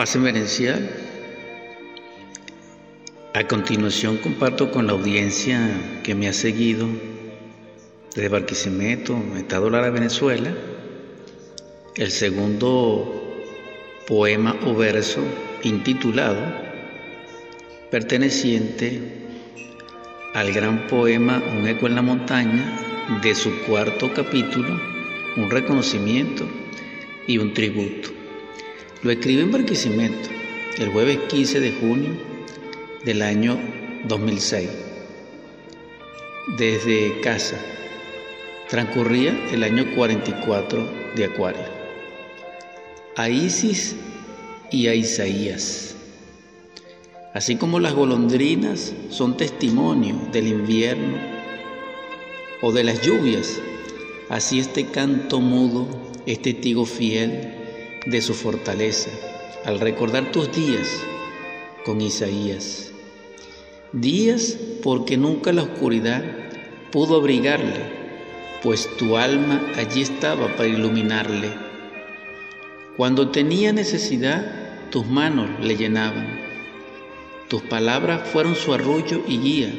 Paz Venencial. A continuación comparto con la audiencia que me ha seguido desde Barquisimeto, Estado Lara, Venezuela, el segundo poema o verso intitulado perteneciente al gran poema Un eco en la montaña de su cuarto capítulo, un reconocimiento y un tributo. Lo escribí en Barquisimeto el jueves 15 de junio del año 2006. Desde casa transcurría el año 44 de Acuario. A Isis y a Isaías. Así como las golondrinas son testimonio del invierno o de las lluvias, así este canto mudo es testigo fiel de su fortaleza al recordar tus días con Isaías. Días porque nunca la oscuridad pudo abrigarle, pues tu alma allí estaba para iluminarle. Cuando tenía necesidad, tus manos le llenaban. Tus palabras fueron su arrullo y guía,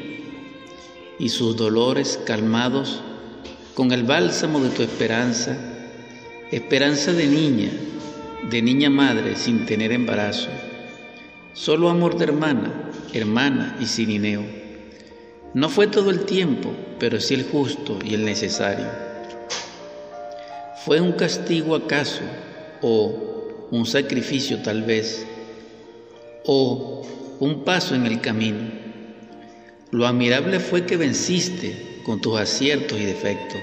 y sus dolores calmados con el bálsamo de tu esperanza, esperanza de niña de niña madre sin tener embarazo, solo amor de hermana, hermana y sinineo. No fue todo el tiempo, pero sí el justo y el necesario. ¿Fue un castigo acaso o un sacrificio tal vez o un paso en el camino? Lo admirable fue que venciste con tus aciertos y defectos.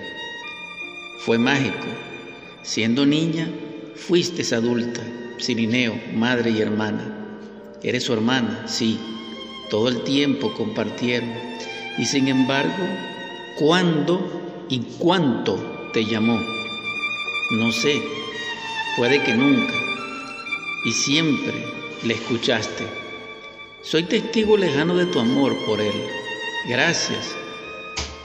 Fue mágico. Siendo niña, Fuiste adulta, Sirineo, madre y hermana. Eres su hermana, sí, todo el tiempo compartieron. Y sin embargo, ¿cuándo y cuánto te llamó? No sé, puede que nunca. Y siempre le escuchaste. Soy testigo lejano de tu amor por él. Gracias.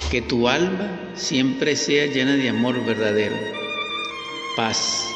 Que tu alma siempre sea llena de amor verdadero. Paz.